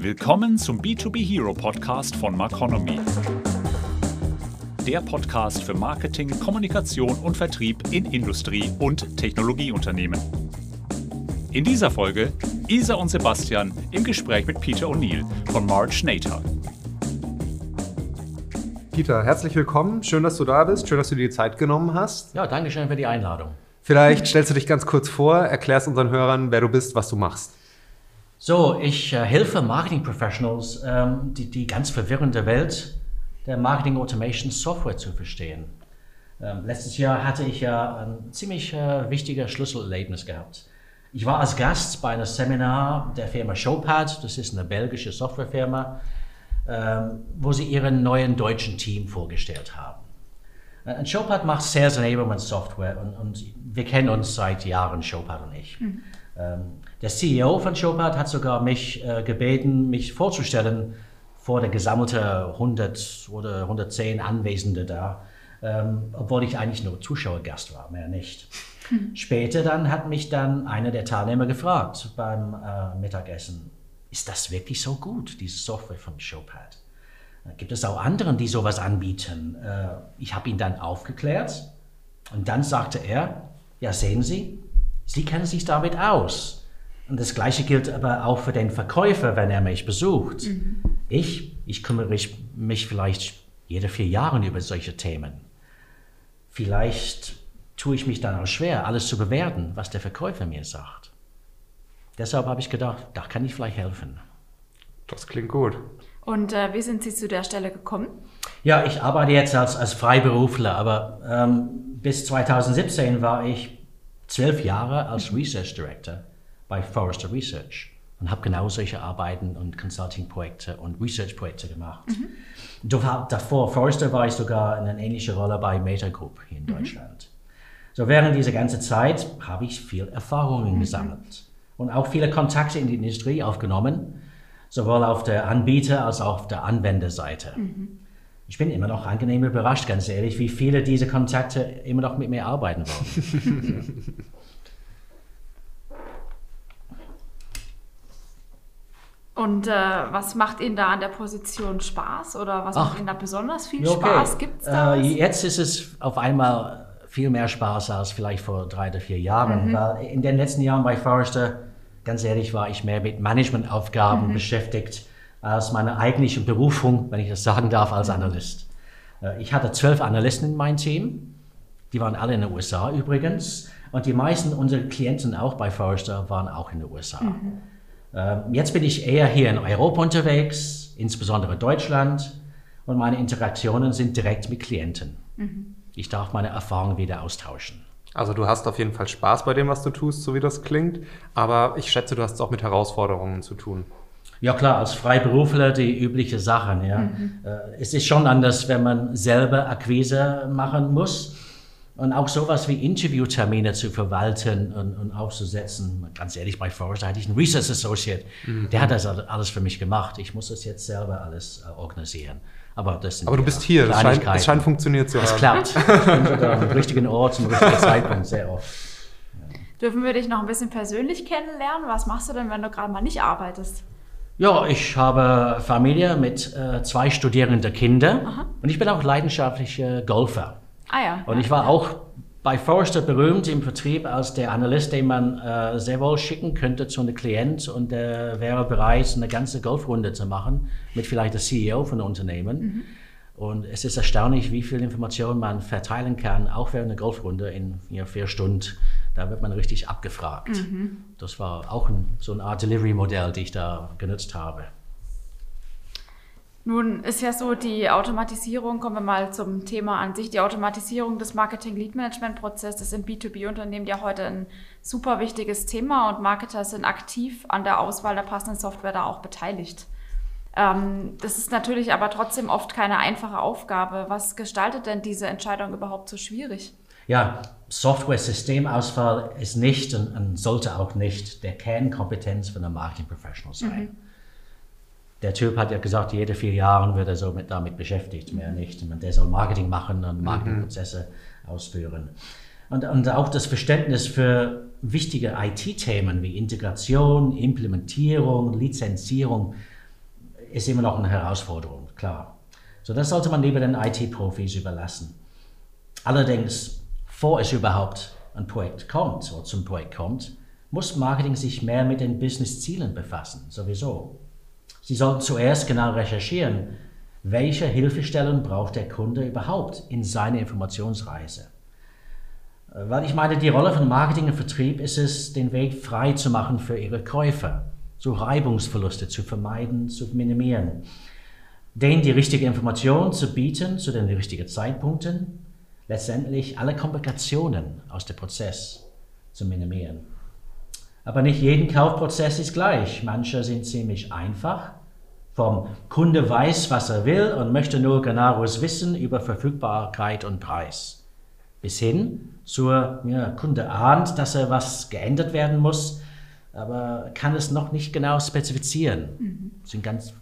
Willkommen zum B2B Hero Podcast von Marconomy. Der Podcast für Marketing, Kommunikation und Vertrieb in Industrie- und Technologieunternehmen. In dieser Folge Isa und Sebastian im Gespräch mit Peter O'Neill von March Nater. Peter, herzlich willkommen. Schön, dass du da bist. Schön, dass du dir die Zeit genommen hast. Ja, danke schön für die Einladung. Vielleicht stellst du dich ganz kurz vor, erklärst unseren Hörern, wer du bist, was du machst. So, ich äh, helfe Marketing Professionals, ähm, die, die ganz verwirrende Welt der Marketing Automation Software zu verstehen. Ähm, letztes Jahr hatte ich ja ein ziemlich äh, wichtiges Schlüsselerlebnis gehabt. Ich war als Gast bei einem Seminar der Firma Showpad, das ist eine belgische Softwarefirma, ähm, wo sie ihren neuen deutschen Team vorgestellt haben. Äh, Showpad macht Sales Enablement Software und, und, wir kennen uns seit Jahren, Showpad und ich. Mhm. Ähm, der CEO von Showpad hat sogar mich äh, gebeten, mich vorzustellen vor der gesammelten 100 oder 110 Anwesende da, ähm, obwohl ich eigentlich nur Zuschauergast war, mehr nicht. Mhm. Später dann hat mich dann einer der Teilnehmer gefragt beim äh, Mittagessen, ist das wirklich so gut, diese Software von Showpad? Gibt es auch andere, die sowas anbieten? Äh, ich habe ihn dann aufgeklärt und dann sagte er, ja sehen Sie, Sie kennen sich damit aus. Und das Gleiche gilt aber auch für den Verkäufer, wenn er mich besucht. Mhm. Ich, ich kümmere mich vielleicht jede vier Jahre über solche Themen. Vielleicht tue ich mich dann auch schwer, alles zu bewerten, was der Verkäufer mir sagt. Deshalb habe ich gedacht, da kann ich vielleicht helfen. Das klingt gut. Und äh, wie sind Sie zu der Stelle gekommen? Ja, ich arbeite jetzt als, als Freiberufler, aber ähm, bis 2017 war ich zwölf Jahre als Research Director bei Forrester Research und habe genau solche Arbeiten und Consulting-Projekte und Research-Projekte gemacht. Mhm. Davor, Forrester war ich sogar in einer ähnlichen Rolle bei Meta Group hier in mhm. Deutschland. So während dieser ganzen Zeit habe ich viel Erfahrungen mhm. gesammelt und auch viele Kontakte in die Industrie aufgenommen, sowohl auf der Anbieter- als auch auf der Anwenderseite. Mhm. Ich bin immer noch angenehm überrascht, ganz ehrlich, wie viele dieser Kontakte immer noch mit mir arbeiten wollen. Und äh, was macht Ihnen da an der Position Spaß oder was Ach, macht Ihnen da besonders viel okay. Spaß? Gibt's da äh, jetzt ist es auf einmal viel mehr Spaß als vielleicht vor drei oder vier Jahren, mhm. weil in den letzten Jahren bei Forrester, ganz ehrlich, war ich mehr mit Managementaufgaben mhm. beschäftigt als meine eigentliche Berufung, wenn ich das sagen darf, als Analyst. Äh, ich hatte zwölf Analysten in meinem Team, die waren alle in den USA übrigens, und die meisten unserer Klienten auch bei Forrester waren auch in den USA. Mhm. Ähm, jetzt bin ich eher hier in Europa unterwegs, insbesondere Deutschland, und meine Interaktionen sind direkt mit Klienten. Mhm. Ich darf meine Erfahrungen wieder austauschen. Also du hast auf jeden Fall Spaß bei dem, was du tust, so wie das klingt, aber ich schätze, du hast es auch mit Herausforderungen zu tun. Ja klar, als Freiberufler die übliche Sachen. Ja. Mhm. Äh, es ist schon anders, wenn man selber Akquise machen muss und auch sowas wie Interviewtermine zu verwalten und, und aufzusetzen. Ganz ehrlich, bei Forrester hatte ich einen Research Associate, mhm. der hat das alles für mich gemacht. Ich muss das jetzt selber alles äh, organisieren. Aber, das sind Aber du bist hier, es scheint, es scheint funktioniert zu haben. Es klappt. Ich bin sogar am richtigen Ort, zum richtigen Zeitpunkt, sehr oft. Dürfen wir dich noch ein bisschen persönlich kennenlernen? Was machst du denn, wenn du gerade mal nicht arbeitest? Ja, ich habe Familie mit äh, zwei studierenden Kindern Aha. und ich bin auch leidenschaftlicher Golfer. Ah ja. Und ich war ja. auch bei Forrester berühmt im Vertrieb als der Analyst, den man äh, sehr wohl schicken könnte zu einem Klient und der wäre bereit, eine ganze Golfrunde zu machen mit vielleicht der CEO von einem Unternehmen. Mhm. Und es ist erstaunlich, wie viel Information man verteilen kann, auch während einer Golfrunde in ja, vier Stunden. Da wird man richtig abgefragt. Mhm. Das war auch ein, so eine Art Delivery-Modell, die ich da genutzt habe. Nun ist ja so, die Automatisierung, kommen wir mal zum Thema an sich, die Automatisierung des Marketing-Lead-Management-Prozesses in B2B-Unternehmen ja heute ein super wichtiges Thema und Marketer sind aktiv an der Auswahl der passenden Software da auch beteiligt. Ähm, das ist natürlich aber trotzdem oft keine einfache Aufgabe. Was gestaltet denn diese Entscheidung überhaupt so schwierig? Ja, Software-Systemauswahl ist nicht und, und, sollte auch nicht der Kernkompetenz von einem Marketing-Professional sein. Mhm der Typ hat ja gesagt, jede vier Jahre wird er so mit, damit beschäftigt, mehr nicht. Und der soll Marketing machen und Marketingprozesse mhm. ausführen. Und, und auch das Verständnis für wichtige IT-Themen wie Integration, Implementierung, Lizenzierung, ist immer noch eine Herausforderung, klar. So, das sollte man lieber den IT-Profis überlassen. Allerdings, vor es überhaupt ein Projekt kommt oder zum Projekt kommt, muss Marketing sich mehr mit den Business-Zielen befassen, sowieso. Sie sollten zuerst genau recherchieren, welche Hilfestellung braucht der Kunde überhaupt in seiner Informationsreise. Weil ich meine, die Rolle von Marketing und Vertrieb ist es, den Weg frei zu machen für ihre Käufer, so Reibungsverluste zu vermeiden, zu minimieren, denen die richtige Information zu bieten zu den richtigen Zeitpunkten, letztendlich alle Komplikationen aus dem Prozess zu minimieren. Aber nicht jeden Kaufprozess ist gleich. Manche sind ziemlich einfach. Vom Kunde weiß, was er will und möchte nur genaues Wissen über Verfügbarkeit und Preis. Bis hin zur ja, Kunde ahnt, dass er was geändert werden muss, aber kann es noch nicht genau spezifizieren. Mhm. Das sind ganz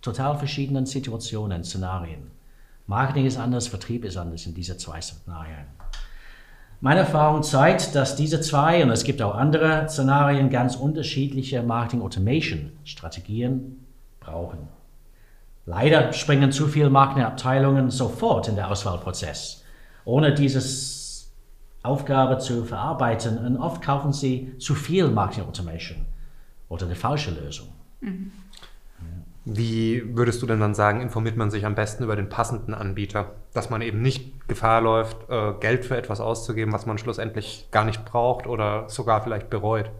total verschiedene Situationen, Szenarien. Marketing ist anders, Vertrieb ist anders in diese zwei Szenarien. Meine Erfahrung zeigt, dass diese zwei, und es gibt auch andere Szenarien, ganz unterschiedliche Marketing-Automation-Strategien brauchen. Leider springen zu viele Marketingabteilungen sofort in den Auswahlprozess, ohne diese Aufgabe zu verarbeiten. Und oft kaufen sie zu viel Marketing-Automation oder eine falsche Lösung. Mhm. Wie würdest du denn dann sagen, informiert man sich am besten über den passenden Anbieter? Dass man eben nicht Gefahr läuft, äh, Geld für etwas auszugeben, was man schlussendlich gar nicht braucht oder sogar vielleicht bereut.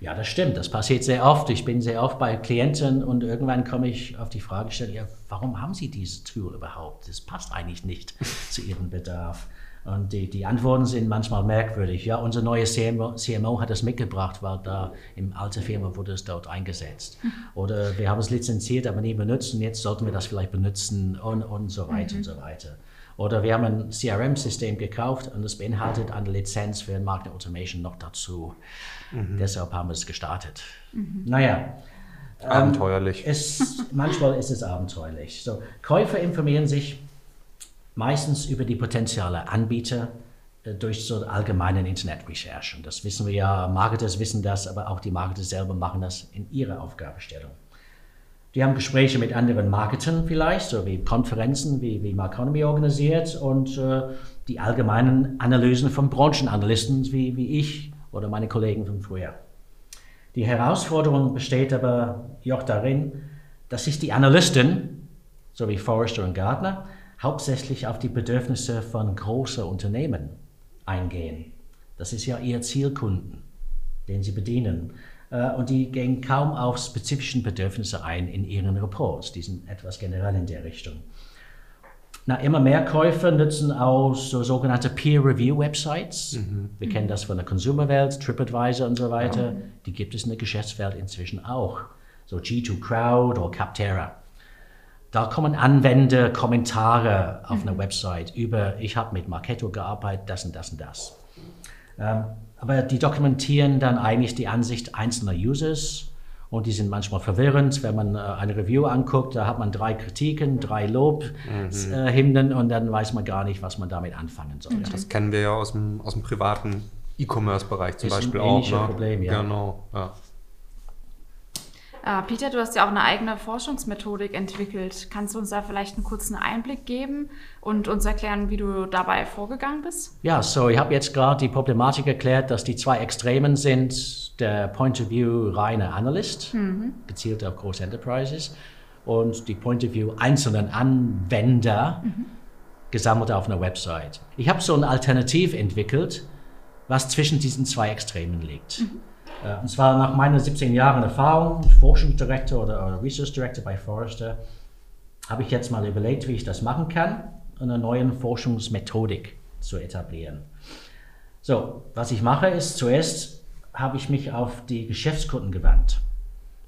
Ja, das stimmt. Das passiert sehr oft. Ich bin sehr oft bei Klienten und irgendwann komme ich auf die Frage stellen, ja, warum haben Sie dieses Tool überhaupt? Das passt eigentlich nicht zu Ihrem Bedarf. Und die, die Antworten sind manchmal merkwürdig. Ja, unser neues CMO, CMO hat das mitgebracht, weil da im alten Firma wurde es dort eingesetzt. Mhm. Oder wir haben es lizenziert, aber nie benutzt und jetzt sollten wir das vielleicht benutzen und, und so weiter mhm. und so weiter. Oder wir haben ein CRM-System gekauft und es beinhaltet eine Lizenz für Marketing Automation noch dazu. Mhm. Deshalb haben wir es gestartet. Mhm. Naja. Ähm, abenteuerlich. Ähm, es, manchmal ist es abenteuerlich. So, Käufer informieren sich meistens über die potenziellen Anbieter äh, durch so allgemeinen Internetrecherchen. Das wissen wir ja, Marketers wissen das, aber auch die Marketer selber machen das in ihrer Aufgabenstellung. Die haben Gespräche mit anderen Marketern vielleicht, so wie Konferenzen, wie, wie Marconomy organisiert und äh, die allgemeinen Analysen von Branchenanalysten wie, wie ich oder meine Kollegen von früher. Die Herausforderung besteht aber auch darin, dass sich die Analysten, so wie Forrester und Gardner, hauptsächlich auf die Bedürfnisse von großen Unternehmen eingehen. Das ist ja ihr Zielkunden, den sie bedienen. Äh, und die gehen kaum auf spezifischen Bedürfnisse ein in ihren Reports. Die sind etwas generell in der Richtung. Na, immer mehr Käufer nutzen auch so sogenannte Peer-Review-Websites. Mhm. Wir kennen das von der Consumerwelt, TripAdvisor und so weiter. Die gibt es in der Geschäftswelt inzwischen auch. So G2 Crowd oder Capterra. Da kommen Anwender Kommentare auf einer Website über, ich habe mit Marketo gearbeitet, das und das und das. Ähm, aber die dokumentieren dann eigentlich die Ansicht einzelner Users und die sind manchmal verwirrend, wenn man äh, eine Review anguckt, da hat man drei Kritiken, drei Lobhymnen mhm. äh, und dann weiß man gar nicht, was man damit anfangen soll. Mhm. Das kennen wir ja aus dem, aus dem privaten E-Commerce-Bereich zum Ist Beispiel ein auch. Ne? Problem, ja. Genau, ja. Äh, Peter, du hast ja auch eine eigene Forschungsmethodik entwickelt. Kannst du uns da vielleicht einen kurzen Einblick geben und uns erklären, wie du dabei vorgegangen bist? Ja, so ich habe jetzt gerade die Problematik erklärt, dass die zwei Extremen sind der Point of View reine Analyst, mhm. gezielt auf große Enterprises, und die Point of View einzelnen Anwender, mhm. gesammelt auf einer Website. Ich habe so ein Alternativ entwickelt, was zwischen diesen zwei Extremen liegt. Mhm. Äh, und zwar nach meinen 17 Jahren Erfahrung, Forschungsdirektor oder, oder Research Director bei Forrester, habe ich jetzt mal überlegt, wie ich das machen kann, eine neue Forschungsmethodik zu etablieren. So, was ich mache ist, zuerst habe ich mich auf die Geschäftskunden gewandt.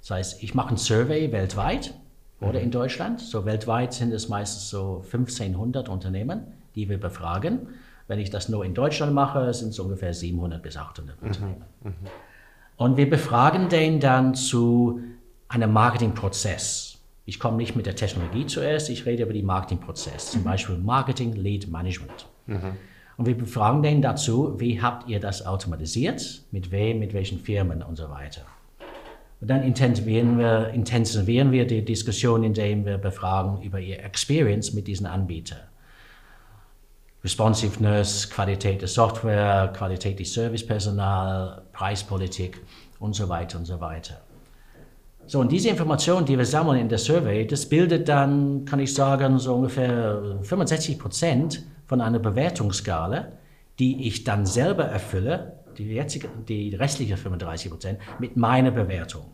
Das heißt, ich mache ein Survey weltweit oder in Deutschland. So weltweit sind es meistens so 1500 Unternehmen, die wir befragen. Wenn ich das nur in Deutschland mache, sind es ungefähr 700 bis 800 mhm. Unternehmen. Mhm. Und wir befragen den dann zu einem Marketingprozess. Ich komme nicht mit der Technologie zuerst, ich rede über den Marketingprozess, zum mhm. Beispiel Marketing Lead Management. Mhm. Und wir befragen den dazu, wie habt ihr das automatisiert, mit wem, mit welchen Firmen und so weiter. Und dann intensivieren wir, intensivieren wir die Diskussion, indem wir befragen über ihr Experience mit diesen Anbietern. Responsiveness, Qualität der Software, Qualität des Servicepersonal, Preispolitik und so weiter und so weiter. So, und diese Informationen, die wir sammeln in der Survey, das bildet dann, kann ich sagen, so ungefähr 65 Prozent von einer Bewertungsskala, die ich dann selber erfülle, die, jetzige, die restliche 35 Prozent, mit meiner Bewertung.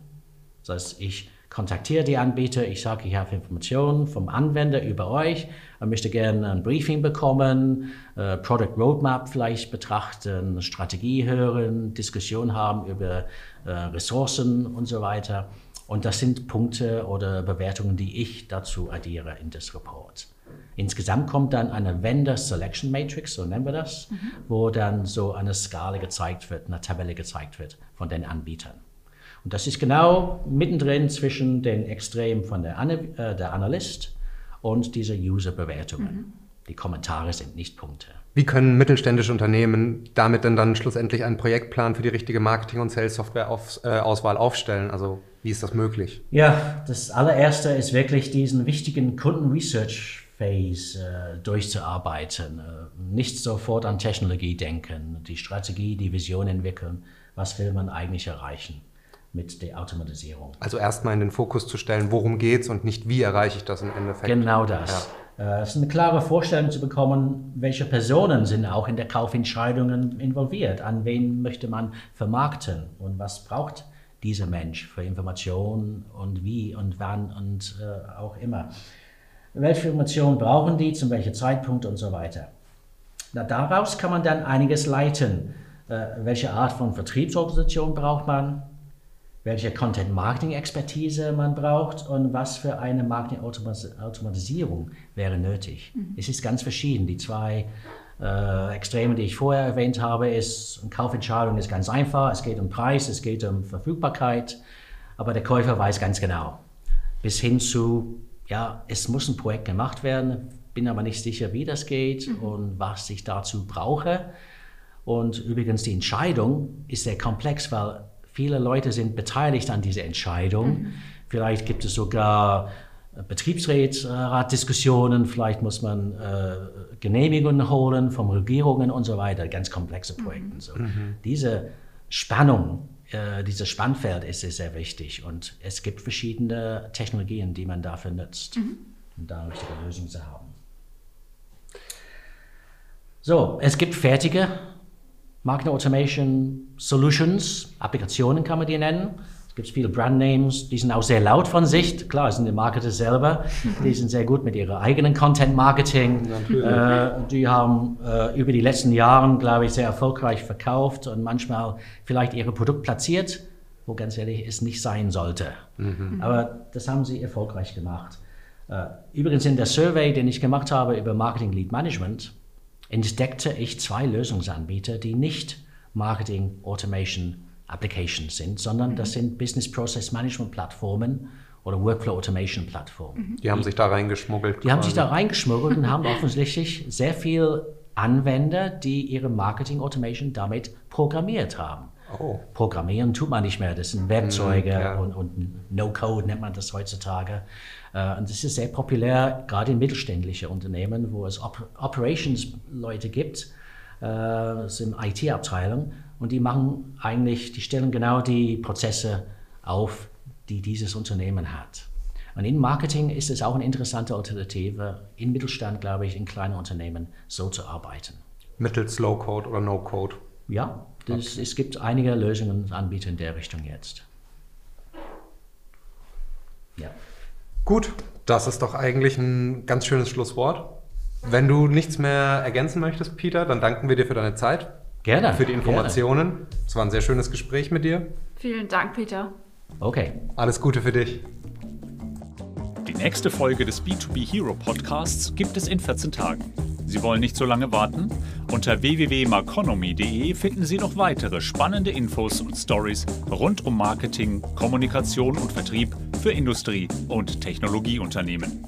Das heißt, ich kontaktiere die Anbieter, ich sage, ich habe Informationen vom Anwender über euch und möchte gerne ein Briefing bekommen, äh, Product Roadmap vielleicht betrachten, Strategie hören, Diskussion haben über äh, Ressourcen und so weiter. Und das sind Punkte oder Bewertungen, die ich dazu addiere in das Report. Insgesamt kommt dann eine Vendor Selection Matrix, so nennen wir das, mhm. wo dann so eine Skala gezeigt wird, eine Tabelle gezeigt wird von den Anbietern. Und das ist genau mittendrin zwischen den Extremen von der, Ana äh, der Analyst und dieser User-Bewertungen. Mhm. Die Kommentare sind nicht Punkte. Wie können mittelständische Unternehmen damit denn dann schlussendlich einen Projektplan für die richtige Marketing- und Sales-Software-Auswahl äh, aufstellen? Also wie ist das möglich? Ja, das allererste ist wirklich diesen wichtigen Kunden-Research-Phase äh, durchzuarbeiten. Äh, nicht sofort an Technologie denken, die Strategie, die Vision entwickeln. Was will man eigentlich erreichen? Mit der Automatisierung. Also erstmal in den Fokus zu stellen, worum geht es und nicht wie erreiche ich das im Endeffekt. Genau das. Ja. Äh, es ist eine klare Vorstellung zu bekommen, welche Personen sind auch in der Kaufentscheidungen involviert, an wen möchte man vermarkten und was braucht dieser Mensch für Informationen und wie und wann und äh, auch immer. Welche Informationen brauchen die, zu welchem Zeitpunkt und so weiter. Na, daraus kann man dann einiges leiten. Äh, welche Art von Vertriebsorganisation braucht man? Welche Content-Marketing-Expertise man braucht und was für eine Marketing-Automatisierung wäre nötig. Mhm. Es ist ganz verschieden. Die zwei äh, Extreme, die ich vorher erwähnt habe, ist, eine Kaufentscheidung ist ganz einfach. Es geht um Preis, es geht um Verfügbarkeit, aber der Käufer weiß ganz genau. Bis hin zu, ja, es muss ein Projekt gemacht werden, bin aber nicht sicher, wie das geht mhm. und was ich dazu brauche. Und übrigens, die Entscheidung ist sehr komplex, weil Viele Leute sind beteiligt an dieser Entscheidung. Mhm. Vielleicht gibt es sogar äh, Betriebsratdiskussionen, vielleicht muss man äh, Genehmigungen holen von Regierungen und so weiter, ganz komplexe mhm. Projekte. Mhm. So. Mhm. Diese Spannung, äh, dieses Spannfeld ist sehr wichtig und es gibt verschiedene Technologien, die man dafür nutzt, mhm. um da richtige Lösung zu haben. So, es gibt fertige Marketing Automation Solutions, Applikationen kann man die nennen. Es gibt viele Brandnames, die sind auch sehr laut von sich. Klar, es sind die Marketer selber. Die sind sehr gut mit ihrem eigenen Content Marketing. Äh, die haben äh, über die letzten Jahre, glaube ich, sehr erfolgreich verkauft und manchmal vielleicht ihr Produkt platziert, wo ganz ehrlich es nicht sein sollte. Mhm. Aber das haben sie erfolgreich gemacht. Äh, übrigens in der Survey, den ich gemacht habe über Marketing Lead Management, entdeckte ich zwei Lösungsanbieter, die nicht Marketing Automation Applications sind, sondern mhm. das sind Business Process Management Plattformen oder Workflow Automation Plattformen. Mhm. Die haben sich da reingeschmuggelt. Die quasi. haben sich da reingeschmuggelt und haben offensichtlich sehr viel Anwender, die ihre Marketing Automation damit programmiert haben. Oh. Programmieren tut man nicht mehr, das sind Werkzeuge mm, ja. und, und No-Code nennt man das heutzutage. Äh, und das ist sehr populär, gerade in mittelständischen Unternehmen, wo es Op Operations-Leute gibt, äh, sind IT-Abteilung und die machen eigentlich, die stellen genau die Prozesse auf, die dieses Unternehmen hat. Und in Marketing ist es auch eine interessante Alternative, in Mittelstand, glaube ich, in kleinen Unternehmen so zu arbeiten. Mittels Low-Code oder No-Code? Ja, das, okay. es gibt einige Lösungen und Anbieter in der Richtung jetzt. Ja. Gut, das ist doch eigentlich ein ganz schönes Schlusswort. Wenn du nichts mehr ergänzen möchtest, Peter, dann danken wir dir für deine Zeit. Gerne. Für die Informationen. Es war ein sehr schönes Gespräch mit dir. Vielen Dank, Peter. Okay. Alles Gute für dich. Die nächste Folge des B2B Hero Podcasts gibt es in 14 Tagen. Sie wollen nicht so lange warten? Unter www.marconomy.de finden Sie noch weitere spannende Infos und Stories rund um Marketing, Kommunikation und Vertrieb für Industrie- und Technologieunternehmen.